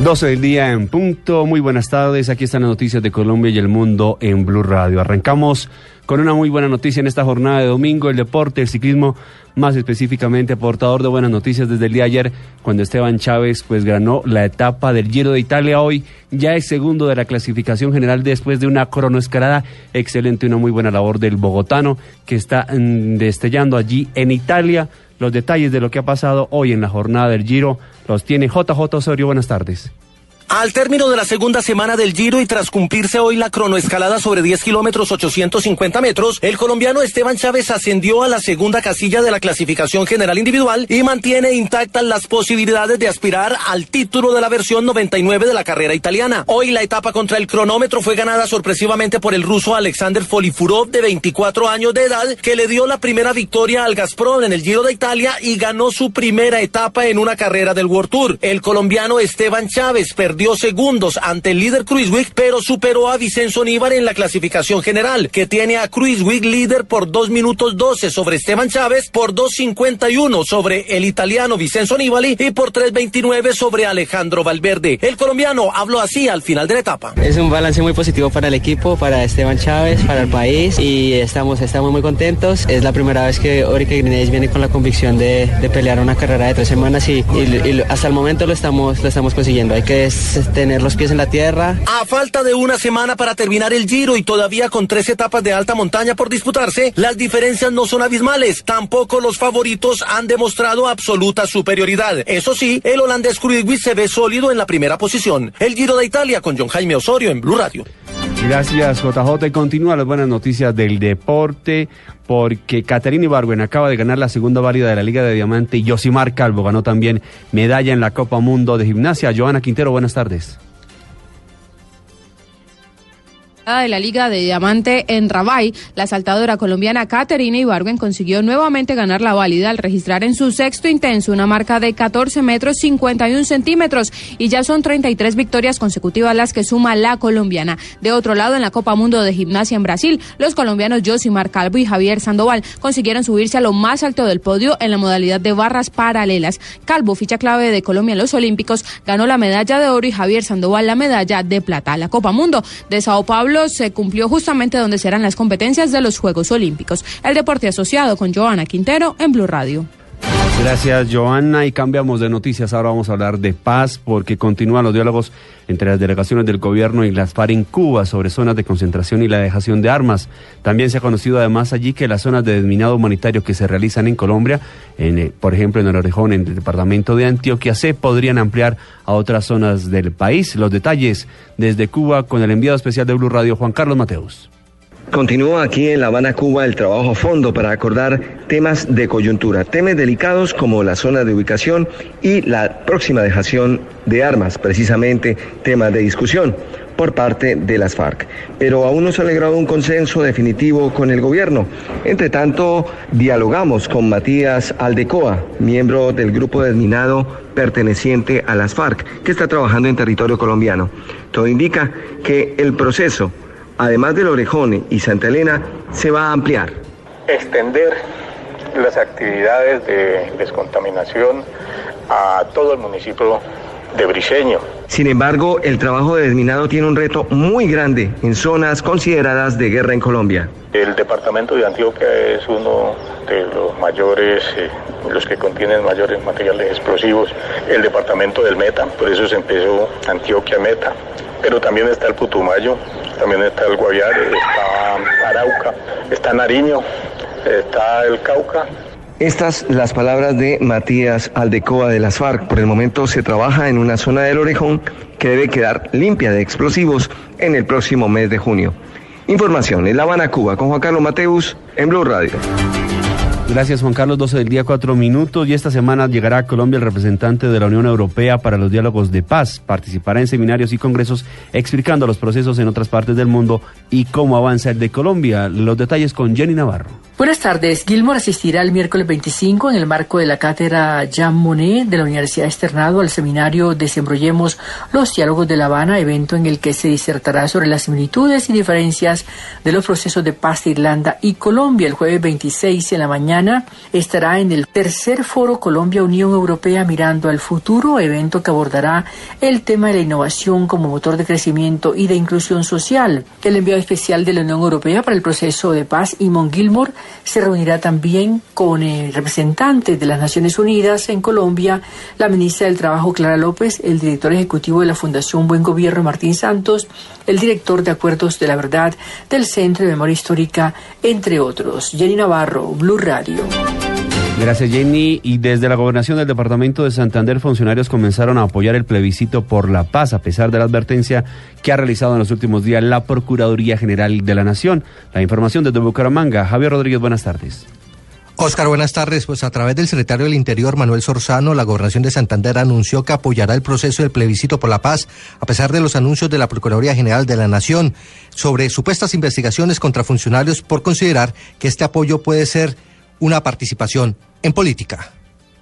12 del día en punto. Muy buenas tardes. Aquí están las noticias de Colombia y el mundo en Blue Radio. Arrancamos con una muy buena noticia en esta jornada de domingo. El deporte, el ciclismo, más específicamente portador de buenas noticias desde el día de ayer, cuando Esteban Chávez pues ganó la etapa del Giro de Italia. Hoy ya es segundo de la clasificación general después de una cronoescalada excelente, una muy buena labor del bogotano que está mm, destellando allí en Italia. Los detalles de lo que ha pasado hoy en la jornada del Giro los tiene JJ Osorio. Buenas tardes. Al término de la segunda semana del Giro y tras cumplirse hoy la cronoescalada sobre 10 kilómetros 850 metros, el colombiano Esteban Chávez ascendió a la segunda casilla de la clasificación general individual y mantiene intactas las posibilidades de aspirar al título de la versión 99 de la carrera italiana. Hoy la etapa contra el cronómetro fue ganada sorpresivamente por el ruso Alexander Folifurov de 24 años de edad que le dio la primera victoria al Gazprom en el Giro de Italia y ganó su primera etapa en una carrera del World Tour. El colombiano Esteban Chávez perdió segundos ante el líder Cruiswick, pero superó a Vicenzo Níbar en la clasificación general, que tiene a Cruiswick líder por 2 minutos 12 sobre Esteban Chávez, por 2.51 sobre el italiano Vicenzo Nibali y por 3.29 sobre Alejandro Valverde. El colombiano habló así al final de la etapa. Es un balance muy positivo para el equipo, para Esteban Chávez, para el país y estamos, estamos muy contentos. Es la primera vez que Orica Grinés viene con la convicción de, pelear una carrera de tres semanas y, y, hasta el momento lo estamos, lo estamos consiguiendo. Hay que tener los pies en la tierra. A falta de una semana para terminar el Giro y todavía con tres etapas de alta montaña por disputarse, las diferencias no son abismales. Tampoco los favoritos han demostrado absoluta superioridad. Eso sí, el holandés Kruijswijk se ve sólido en la primera posición. El Giro de Italia con John Jaime Osorio en Blue Radio. Gracias, JJ. Continúa las buenas noticias del deporte, porque Caterina Ibargüen acaba de ganar la segunda válida de la Liga de Diamante y Josimar Calvo ganó también medalla en la Copa Mundo de Gimnasia. Joana Quintero, buenas tardes. De la Liga de Diamante en Rabai, la saltadora colombiana Caterina Ibargüen consiguió nuevamente ganar la válida al registrar en su sexto intenso una marca de 14 metros 51 centímetros y ya son 33 victorias consecutivas las que suma la colombiana. De otro lado, en la Copa Mundo de Gimnasia en Brasil, los colombianos Josimar Calvo y Javier Sandoval consiguieron subirse a lo más alto del podio en la modalidad de barras paralelas. Calvo, ficha clave de Colombia en los Olímpicos, ganó la medalla de oro y Javier Sandoval la medalla de plata. La Copa Mundo de Sao Paulo se cumplió justamente donde serán las competencias de los Juegos Olímpicos. El deporte asociado con Joana Quintero en Blue Radio. Gracias, Joana. Y cambiamos de noticias. Ahora vamos a hablar de paz porque continúan los diálogos entre las delegaciones del gobierno y las FARC en Cuba sobre zonas de concentración y la dejación de armas. También se ha conocido además allí que las zonas de desminado humanitario que se realizan en Colombia, en, por ejemplo en el Orejón, en el departamento de Antioquia, se podrían ampliar a otras zonas del país. Los detalles desde Cuba con el enviado especial de Blue Radio, Juan Carlos Mateus. Continúa aquí en La Habana, Cuba, el trabajo a fondo para acordar temas de coyuntura, temas delicados como la zona de ubicación y la próxima dejación de armas, precisamente temas de discusión por parte de las FARC. Pero aún no se ha logrado un consenso definitivo con el gobierno. Entre tanto, dialogamos con Matías Aldecoa, miembro del grupo desminado perteneciente a las FARC, que está trabajando en territorio colombiano. Todo indica que el proceso además del Orejón y Santa Elena, se va a ampliar. Extender las actividades de descontaminación a todo el municipio de Briseño. Sin embargo, el trabajo de desminado tiene un reto muy grande en zonas consideradas de guerra en Colombia. El departamento de Antioquia es uno de los mayores, eh, los que contienen mayores materiales explosivos. El departamento del Meta, por eso se empezó Antioquia Meta. Pero también está el Putumayo, también está el Guaviare, está Arauca, está Nariño, está el Cauca. Estas las palabras de Matías Aldecoa de las FARC. Por el momento se trabaja en una zona del Orejón que debe quedar limpia de explosivos en el próximo mes de junio. Información en La Habana, Cuba, con Juan Carlos Mateus en Blue Radio. Gracias Juan Carlos, 12 del día, 4 minutos. Y esta semana llegará a Colombia el representante de la Unión Europea para los diálogos de paz. Participará en seminarios y congresos explicando los procesos en otras partes del mundo y cómo avanza el de Colombia. Los detalles con Jenny Navarro. Buenas tardes. Gilmore asistirá el miércoles 25 en el marco de la cátedra Jean Monnet de la Universidad Externado al seminario Desembrollemos los diálogos de La Habana, evento en el que se disertará sobre las similitudes y diferencias de los procesos de paz de Irlanda y Colombia. El jueves 26 en la mañana estará en el tercer foro Colombia Unión Europea mirando al futuro, evento que abordará el tema de la innovación como motor de crecimiento y de inclusión social. El enviado especial de la Unión Europea para el proceso de paz, Imon Gilmore, se reunirá también con el representante de las Naciones Unidas en Colombia, la ministra del Trabajo Clara López, el director ejecutivo de la Fundación Buen Gobierno Martín Santos, el director de Acuerdos de la Verdad del Centro de Memoria Histórica, entre otros. Jenny Navarro, Blue Radio. Gracias Jenny. Y desde la gobernación del departamento de Santander, funcionarios comenzaron a apoyar el plebiscito por la paz, a pesar de la advertencia que ha realizado en los últimos días la Procuraduría General de la Nación. La información desde Bucaramanga. Javier Rodríguez, buenas tardes. Oscar, buenas tardes. Pues a través del secretario del Interior, Manuel Sorzano, la gobernación de Santander anunció que apoyará el proceso del plebiscito por la paz, a pesar de los anuncios de la Procuraduría General de la Nación sobre supuestas investigaciones contra funcionarios por considerar que este apoyo puede ser una participación en política.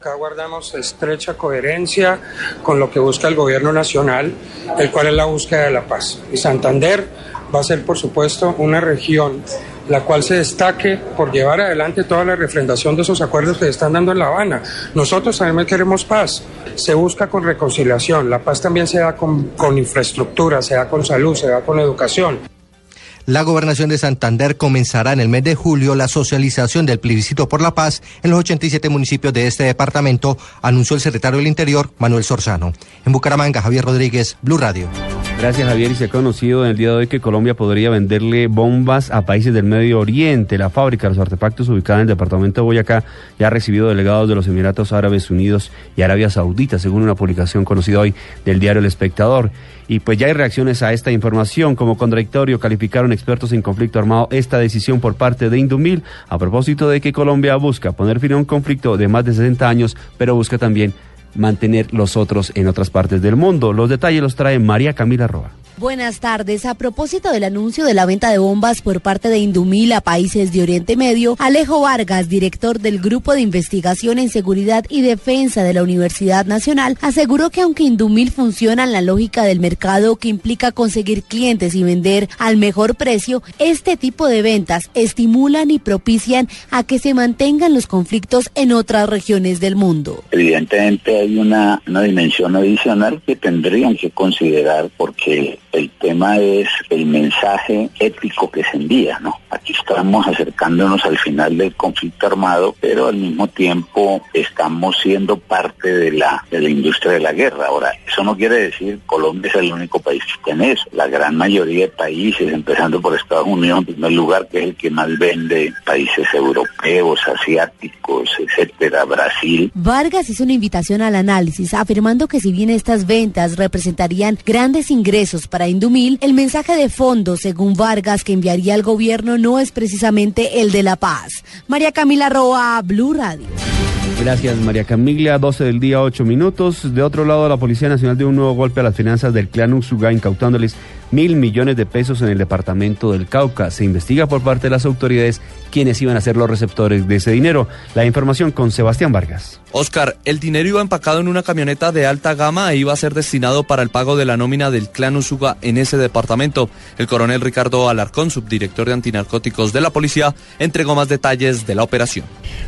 Acá guardamos estrecha coherencia con lo que busca el gobierno nacional, el cual es la búsqueda de la paz. Y Santander va a ser, por supuesto, una región la cual se destaque por llevar adelante toda la refrendación de esos acuerdos que se están dando en La Habana. Nosotros también queremos paz. Se busca con reconciliación. La paz también se da con, con infraestructura, se da con salud, se da con educación. La gobernación de Santander comenzará en el mes de julio la socialización del plebiscito por la paz en los 87 municipios de este departamento, anunció el secretario del Interior, Manuel Sorzano. En Bucaramanga, Javier Rodríguez, Blue Radio. Gracias Javier y se ha conocido en el día de hoy que Colombia podría venderle bombas a países del Medio Oriente. La fábrica de los artefactos ubicada en el departamento de Boyacá ya ha recibido delegados de los Emiratos Árabes Unidos y Arabia Saudita, según una publicación conocida hoy del diario El Espectador. Y pues ya hay reacciones a esta información. Como contradictorio calificaron expertos en conflicto armado esta decisión por parte de Indumil a propósito de que Colombia busca poner fin a un conflicto de más de 60 años, pero busca también mantener los otros en otras partes del mundo. Los detalles los trae María Camila Roa. Buenas tardes. A propósito del anuncio de la venta de bombas por parte de Indumil a países de Oriente Medio, Alejo Vargas, director del Grupo de Investigación en Seguridad y Defensa de la Universidad Nacional, aseguró que aunque Indumil funciona en la lógica del mercado que implica conseguir clientes y vender al mejor precio, este tipo de ventas estimulan y propician a que se mantengan los conflictos en otras regiones del mundo. Evidentemente hay una, dimensión adicional que tendrían que considerar porque el tema es el mensaje ético que se envía, ¿no? Aquí estamos acercándonos al final del conflicto armado, pero al mismo tiempo estamos siendo parte de la, industria de la guerra. Ahora, eso no quiere decir Colombia es el único país que tiene eso. La gran mayoría de países, empezando por Estados Unidos en primer lugar, que es el que más vende, países europeos, asiáticos, etcétera, Brasil. Vargas hizo una invitación al análisis, afirmando que si bien estas ventas representarían grandes ingresos para Indumil, el mensaje de fondo, según Vargas, que enviaría al gobierno no es precisamente el de la paz. María Camila Roa, Blue Radio. Gracias, María Camila. 12 del día, 8 minutos. De otro lado, la Policía Nacional dio un nuevo golpe a las finanzas del clan Usuga, incautándoles mil millones de pesos en el departamento del Cauca. Se investiga por parte de las autoridades quiénes iban a ser los receptores de ese dinero. La información con Sebastián Vargas. Oscar, el dinero iba empacado en una camioneta de alta gama e iba a ser destinado para el pago de la nómina del clan Usuga en ese departamento. El coronel Ricardo Alarcón, subdirector de antinarcóticos de la policía, entregó más detalles de la operación.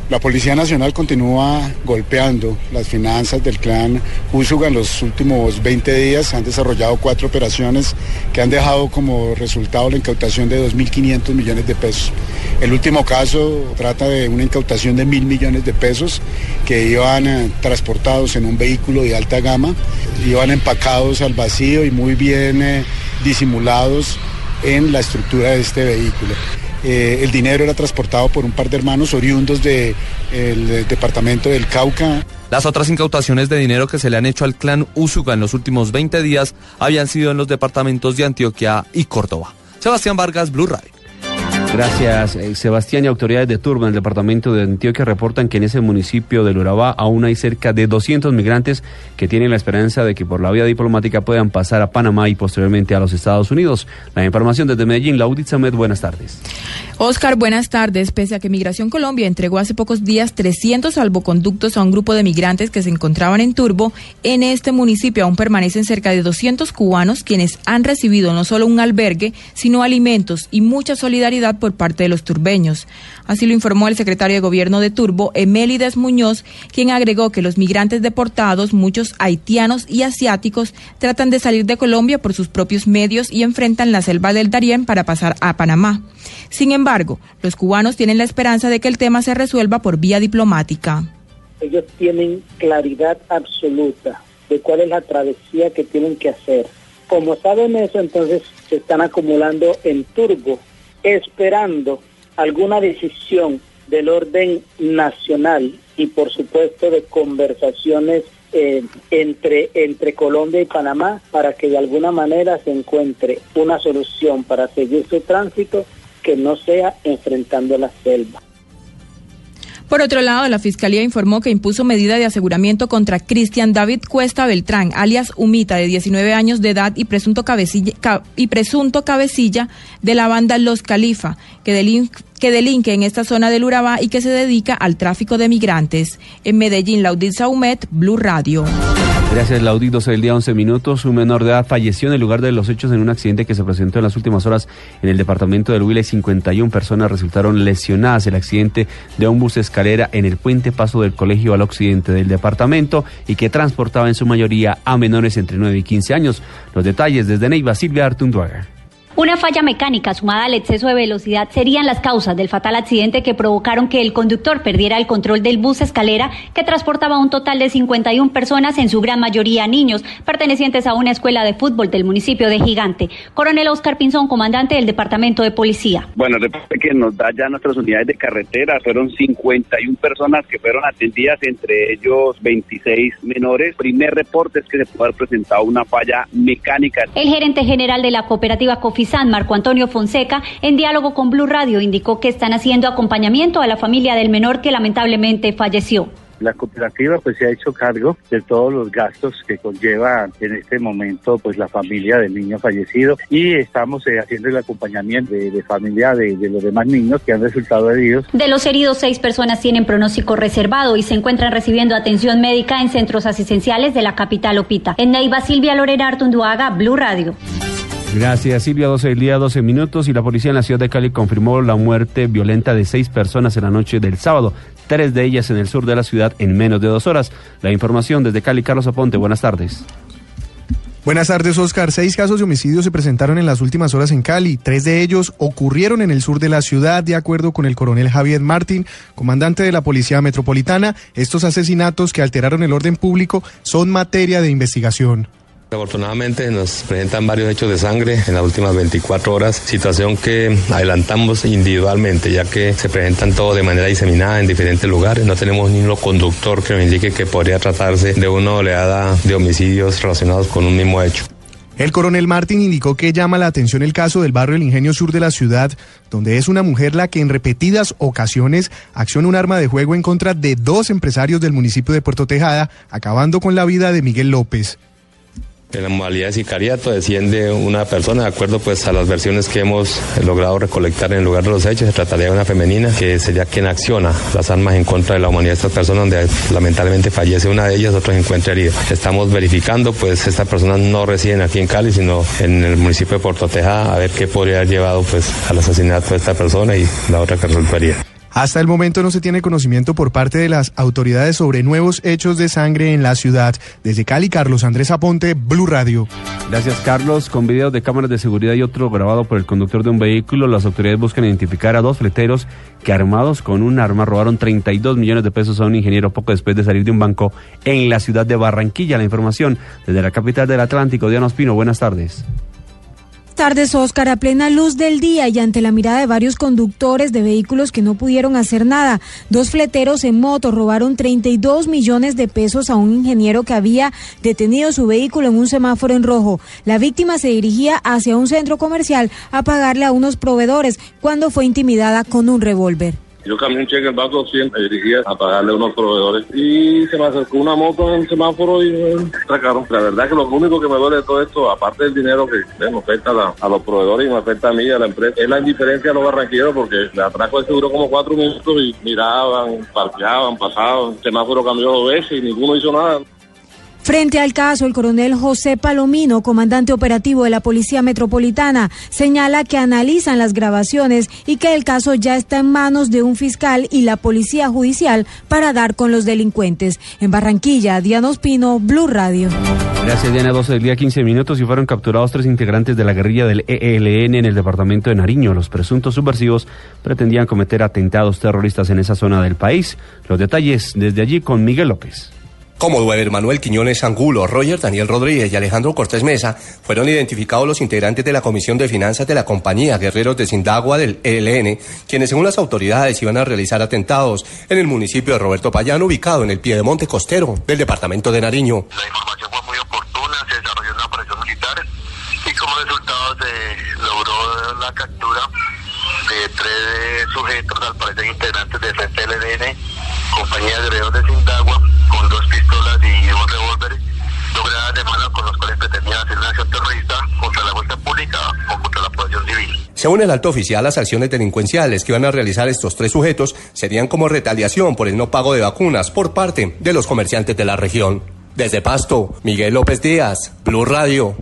La Policía Nacional continúa golpeando las finanzas del clan Usuga en los últimos 20 días. Han desarrollado cuatro operaciones que han dejado como resultado la incautación de 2.500 millones de pesos. El último caso trata de una incautación de mil millones de pesos que iban eh, transportados en un vehículo de alta gama, iban empacados al vacío y muy bien eh, disimulados en la estructura de este vehículo. Eh, el dinero era transportado por un par de hermanos oriundos del departamento del Cauca. Las otras incautaciones de dinero que se le han hecho al clan Usuga en los últimos 20 días habían sido en los departamentos de Antioquia y Córdoba. Sebastián Vargas, Blue Radio. Gracias, eh, Sebastián y autoridades de Turba en el departamento de Antioquia reportan que en ese municipio del Urabá aún hay cerca de 200 migrantes que tienen la esperanza de que por la vía diplomática puedan pasar a Panamá y posteriormente a los Estados Unidos. La información desde Medellín, Laudit Samed, buenas tardes. Oscar, buenas tardes. Pese a que Migración Colombia entregó hace pocos días 300 salvoconductos a un grupo de migrantes que se encontraban en Turbo, en este municipio aún permanecen cerca de 200 cubanos quienes han recibido no solo un albergue, sino alimentos y mucha solidaridad por parte de los turbeños. Así lo informó el secretario de Gobierno de Turbo, Emelides Muñoz, quien agregó que los migrantes deportados, muchos haitianos y asiáticos, tratan de salir de Colombia por sus propios medios y enfrentan la selva del Darién para pasar a Panamá. Sin embargo, los cubanos tienen la esperanza de que el tema se resuelva por vía diplomática. Ellos tienen claridad absoluta de cuál es la travesía que tienen que hacer. Como saben eso, entonces se están acumulando en Turbo esperando alguna decisión del orden nacional y por supuesto de conversaciones eh, entre, entre Colombia y Panamá para que de alguna manera se encuentre una solución para seguir su tránsito que no sea enfrentando la selva. Por otro lado, la Fiscalía informó que impuso medida de aseguramiento contra Cristian David Cuesta Beltrán, alias Humita, de 19 años de edad y presunto cabecilla, y presunto de la banda Los Califa, que, que delinque en esta zona del Urabá y que se dedica al tráfico de migrantes. En Medellín, Laudit Saumet, Blue Radio. Gracias, Laudit. 12 del día, 11 minutos. Un menor de edad falleció en el lugar de los hechos en un accidente que se presentó en las últimas horas en el departamento del Huila y 51 personas resultaron lesionadas. El accidente de un bus escalera en el puente paso del colegio al occidente del departamento y que transportaba en su mayoría a menores entre 9 y 15 años. Los detalles desde Neiva, Silvia Artunduaga. Una falla mecánica sumada al exceso de velocidad serían las causas del fatal accidente que provocaron que el conductor perdiera el control del bus escalera que transportaba un total de 51 personas, en su gran mayoría niños, pertenecientes a una escuela de fútbol del municipio de Gigante. Coronel Oscar Pinzón, comandante del Departamento de Policía. Bueno, reporte que nos da ya nuestras unidades de carretera, fueron 51 personas que fueron atendidas, entre ellos 26 menores. Primer reporte es que se puede haber presentado una falla mecánica. El gerente general de la cooperativa Cofi San Marco Antonio Fonseca, en diálogo con Blue Radio, indicó que están haciendo acompañamiento a la familia del menor que lamentablemente falleció. La cooperativa pues se ha hecho cargo de todos los gastos que conlleva en este momento pues la familia del niño fallecido y estamos eh, haciendo el acompañamiento de, de familia de, de, los demás niños que han resultado heridos. De los heridos, seis personas tienen pronóstico reservado y se encuentran recibiendo atención médica en centros asistenciales de la capital Opita. En Neiva, Silvia Lorena Artunduaga, Blue Radio. Gracias, Silvia. 12 del día, 12 minutos. Y la policía en la ciudad de Cali confirmó la muerte violenta de seis personas en la noche del sábado. Tres de ellas en el sur de la ciudad en menos de dos horas. La información desde Cali, Carlos Aponte. Buenas tardes. Buenas tardes, Oscar. Seis casos de homicidio se presentaron en las últimas horas en Cali. Tres de ellos ocurrieron en el sur de la ciudad, de acuerdo con el coronel Javier Martín, comandante de la Policía Metropolitana. Estos asesinatos que alteraron el orden público son materia de investigación. Afortunadamente nos presentan varios hechos de sangre en las últimas 24 horas, situación que adelantamos individualmente, ya que se presentan todo de manera diseminada en diferentes lugares. No tenemos ni un conductor que nos indique que podría tratarse de una oleada de homicidios relacionados con un mismo hecho. El coronel Martín indicó que llama la atención el caso del barrio El Ingenio Sur de la ciudad, donde es una mujer la que en repetidas ocasiones acciona un arma de juego en contra de dos empresarios del municipio de Puerto Tejada, acabando con la vida de Miguel López. En la modalidad de sicariato desciende una persona, de acuerdo pues a las versiones que hemos logrado recolectar en el lugar de los hechos, se trataría de una femenina que sería quien acciona las armas en contra de la humanidad de estas personas, donde lamentablemente fallece una de ellas, otro se encuentra herido. Estamos verificando, pues estas personas no residen aquí en Cali, sino en el municipio de Puerto Tejada, a ver qué podría haber llevado pues al asesinato de esta persona y la otra que resultaría. Hasta el momento no se tiene conocimiento por parte de las autoridades sobre nuevos hechos de sangre en la ciudad. Desde Cali, Carlos Andrés Aponte, Blue Radio. Gracias, Carlos. Con videos de cámaras de seguridad y otro grabado por el conductor de un vehículo, las autoridades buscan identificar a dos fleteros que armados con un arma robaron 32 millones de pesos a un ingeniero poco después de salir de un banco en la ciudad de Barranquilla. La información desde la capital del Atlántico, Diana Ospino. Buenas tardes. Tardes, Oscar. A plena luz del día y ante la mirada de varios conductores de vehículos que no pudieron hacer nada, dos fleteros en moto robaron 32 millones de pesos a un ingeniero que había detenido su vehículo en un semáforo en rojo. La víctima se dirigía hacia un centro comercial a pagarle a unos proveedores cuando fue intimidada con un revólver. Yo cambié un cheque en banco 100, me dirigía a pagarle a unos proveedores y se me acercó una moto en el semáforo y me sacaron. La verdad que lo único que me duele de todo esto, aparte del dinero que me afecta a, los proveedores y me afecta a mí a la empresa, es la indiferencia de los barranqueros porque el atraco ese duró como cuatro minutos y miraban, parqueaban, pasaban. El semáforo cambió dos veces y ninguno hizo nada. Frente al caso, el coronel José Palomino, comandante operativo de la Policía Metropolitana, señala que analizan las grabaciones y que el caso ya está en manos de un fiscal y la Policía Judicial para dar con los delincuentes. En Barranquilla, Diana Ospino, Blue Radio. Gracias, Diana. 12 del día, 15 minutos y fueron capturados tres integrantes de la guerrilla del ELN en el departamento de Nariño. Los presuntos subversivos pretendían cometer atentados terroristas en esa zona del país. Los detalles desde allí con Miguel López. Como Duever Manuel Quiñones Angulo, Roger Daniel Rodríguez y Alejandro Cortés Mesa, fueron identificados los integrantes de la Comisión de Finanzas de la compañía Guerreros de Sindagua del ELN, quienes según las autoridades iban a realizar atentados en el municipio de Roberto Payano, ubicado en el pie de monte costero del departamento de Nariño. La información fue muy oportuna, se desarrolló una operación militar y como resultado se logró la captura de tres sujetos, al parecer integrantes del ELN, compañía Guerreros de logradas de mano con los cuales pretendían hacer una acción terrorista contra la fuerza pública o contra la población civil. Según el alto oficial, las acciones delincuenciales que iban a realizar estos tres sujetos serían como retaliación por el no pago de vacunas por parte de los comerciantes de la región. Desde Pasto, Miguel López Díaz, Blue Radio.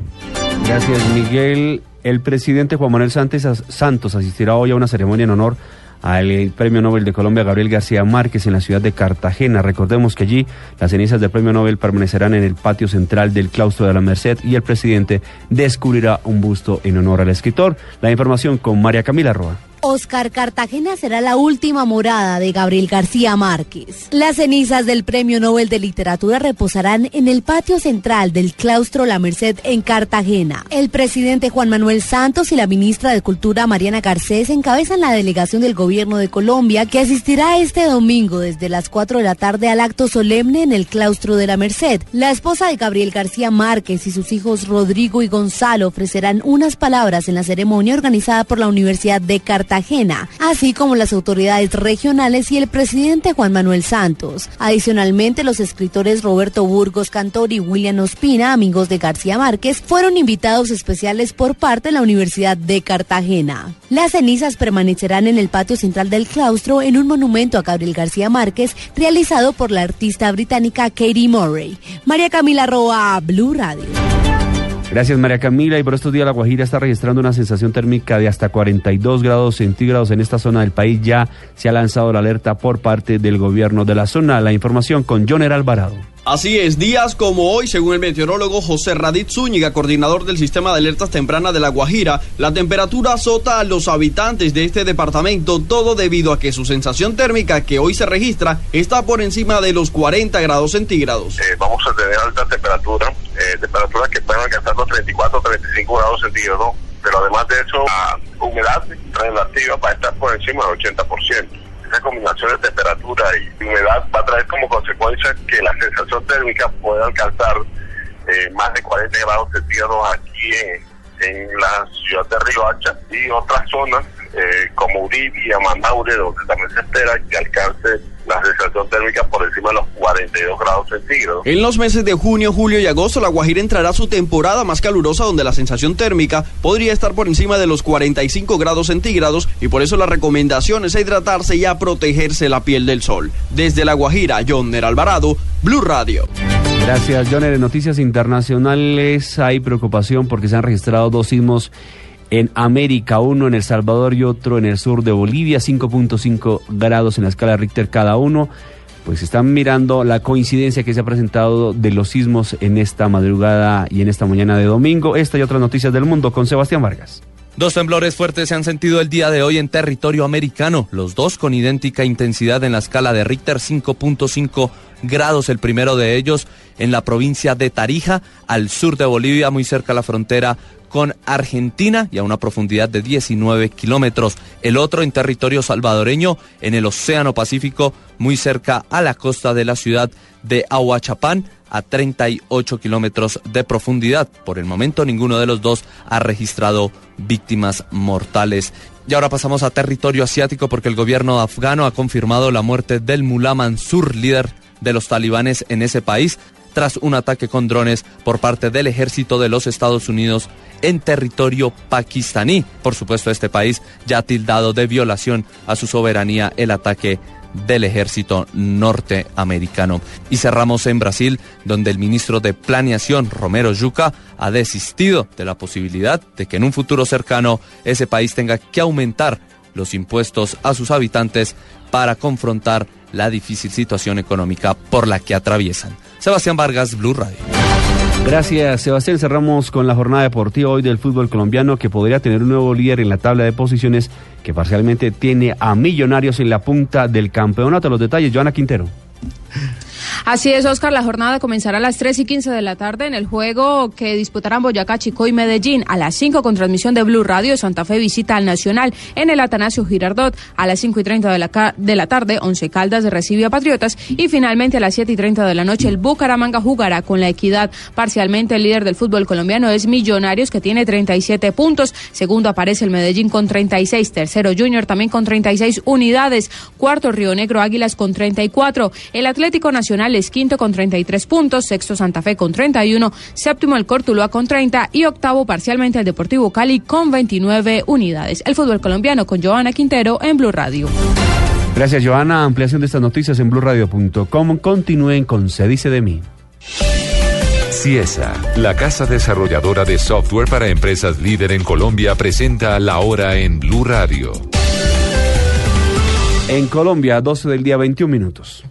Gracias, Miguel. El presidente Juan Manuel Santos asistirá hoy a una ceremonia en honor al Premio Nobel de Colombia Gabriel García Márquez en la ciudad de Cartagena. Recordemos que allí las cenizas del Premio Nobel permanecerán en el patio central del claustro de la Merced y el presidente descubrirá un busto en honor al escritor. La información con María Camila Roa. Oscar Cartagena será la última morada de Gabriel García Márquez. Las cenizas del Premio Nobel de Literatura reposarán en el patio central del claustro La Merced en Cartagena. El presidente Juan Manuel Santos y la ministra de Cultura Mariana Garcés encabezan la delegación del gobierno de Colombia que asistirá este domingo desde las 4 de la tarde al acto solemne en el claustro de La Merced. La esposa de Gabriel García Márquez y sus hijos Rodrigo y Gonzalo ofrecerán unas palabras en la ceremonia organizada por la Universidad de Cartagena Cartagena, así como las autoridades regionales y el presidente Juan Manuel Santos. Adicionalmente, los escritores Roberto Burgos Cantor y William Ospina, amigos de García Márquez, fueron invitados especiales por parte de la Universidad de Cartagena. Las cenizas permanecerán en el patio central del claustro en un monumento a Gabriel García Márquez realizado por la artista británica Katie Murray. María Camila Roa, Blue Radio. Gracias María Camila y por estos días La Guajira está registrando una sensación térmica de hasta 42 grados centígrados en esta zona del país. Ya se ha lanzado la alerta por parte del gobierno de la zona. La información con Joner Alvarado. Así es, días como hoy, según el meteorólogo José Radit Zúñiga, coordinador del sistema de alertas tempranas de La Guajira, la temperatura azota a los habitantes de este departamento, todo debido a que su sensación térmica que hoy se registra está por encima de los 40 grados centígrados. Eh, vamos a tener alta temperatura, eh, temperaturas que pueden alcanzar los 34 o 35 grados centígrados, pero además de eso, la humedad relativa va a estar por encima del 80% esa combinación de temperatura y humedad va a traer como consecuencia que la sensación térmica pueda alcanzar eh, más de 40 grados centígrados aquí en, en la ciudad de Riohacha y otras zonas eh, como Uribe y Manaure, donde también se espera que alcance la sensación térmica por encima de los 42 grados centígrados. En los meses de junio, julio y agosto, la Guajira entrará a su temporada más calurosa donde la sensación térmica podría estar por encima de los 45 grados centígrados y por eso la recomendación es a hidratarse y a protegerse la piel del sol. Desde la Guajira, Joner Alvarado, Blue Radio. Gracias, Joner. En noticias internacionales hay preocupación porque se han registrado dos sismos en América, uno en El Salvador y otro en el sur de Bolivia, 5.5 grados en la escala Richter cada uno. Pues están mirando la coincidencia que se ha presentado de los sismos en esta madrugada y en esta mañana de domingo. Esta y otras noticias del mundo con Sebastián Vargas. Dos temblores fuertes se han sentido el día de hoy en territorio americano, los dos con idéntica intensidad en la escala de Richter 5.5 grados, el primero de ellos en la provincia de Tarija, al sur de Bolivia, muy cerca a la frontera con Argentina y a una profundidad de 19 kilómetros. El otro en territorio salvadoreño, en el Océano Pacífico, muy cerca a la costa de la ciudad de Ahuachapán, a 38 kilómetros de profundidad. Por el momento, ninguno de los dos ha registrado víctimas mortales. Y ahora pasamos a territorio asiático porque el gobierno afgano ha confirmado la muerte del Mullah Mansur, líder de los talibanes en ese país, tras un ataque con drones por parte del ejército de los Estados Unidos en territorio pakistaní. Por supuesto, este país ya ha tildado de violación a su soberanía el ataque del ejército norteamericano. Y cerramos en Brasil, donde el ministro de Planeación, Romero Yuca, ha desistido de la posibilidad de que en un futuro cercano ese país tenga que aumentar los impuestos a sus habitantes para confrontar la difícil situación económica por la que atraviesan. Sebastián Vargas, Blue Radio. Gracias, Sebastián. Cerramos con la jornada deportiva hoy del fútbol colombiano que podría tener un nuevo líder en la tabla de posiciones que parcialmente tiene a Millonarios en la punta del campeonato. Los detalles, Joana Quintero. Así es, Oscar. La jornada comenzará a las 3 y 15 de la tarde en el juego que disputarán Boyacá, Chico y Medellín. A las 5 con transmisión de Blue Radio, Santa Fe visita al Nacional en el Atanasio Girardot. A las 5 y 30 de la, de la tarde, Once Caldas recibe a Patriotas. Y finalmente a las 7 y 30 de la noche, el Bucaramanga jugará con la equidad. Parcialmente el líder del fútbol colombiano es Millonarios, que tiene 37 puntos. Segundo aparece el Medellín con 36. Tercero Junior también con 36 unidades. Cuarto Río Negro Águilas con 34. El Atlético Nacional es quinto con 33 puntos, sexto Santa Fe con 31, séptimo el Cortuluá con 30 y octavo parcialmente el Deportivo Cali con 29 unidades. El fútbol colombiano con Joana Quintero en Blue Radio. Gracias, Joana. Ampliación de estas noticias en blurradio.com. Continúen con Se dice de mí. CIESA, la casa desarrolladora de software para empresas líder en Colombia, presenta la hora en Blue Radio. En Colombia, 12 del día, 21 minutos.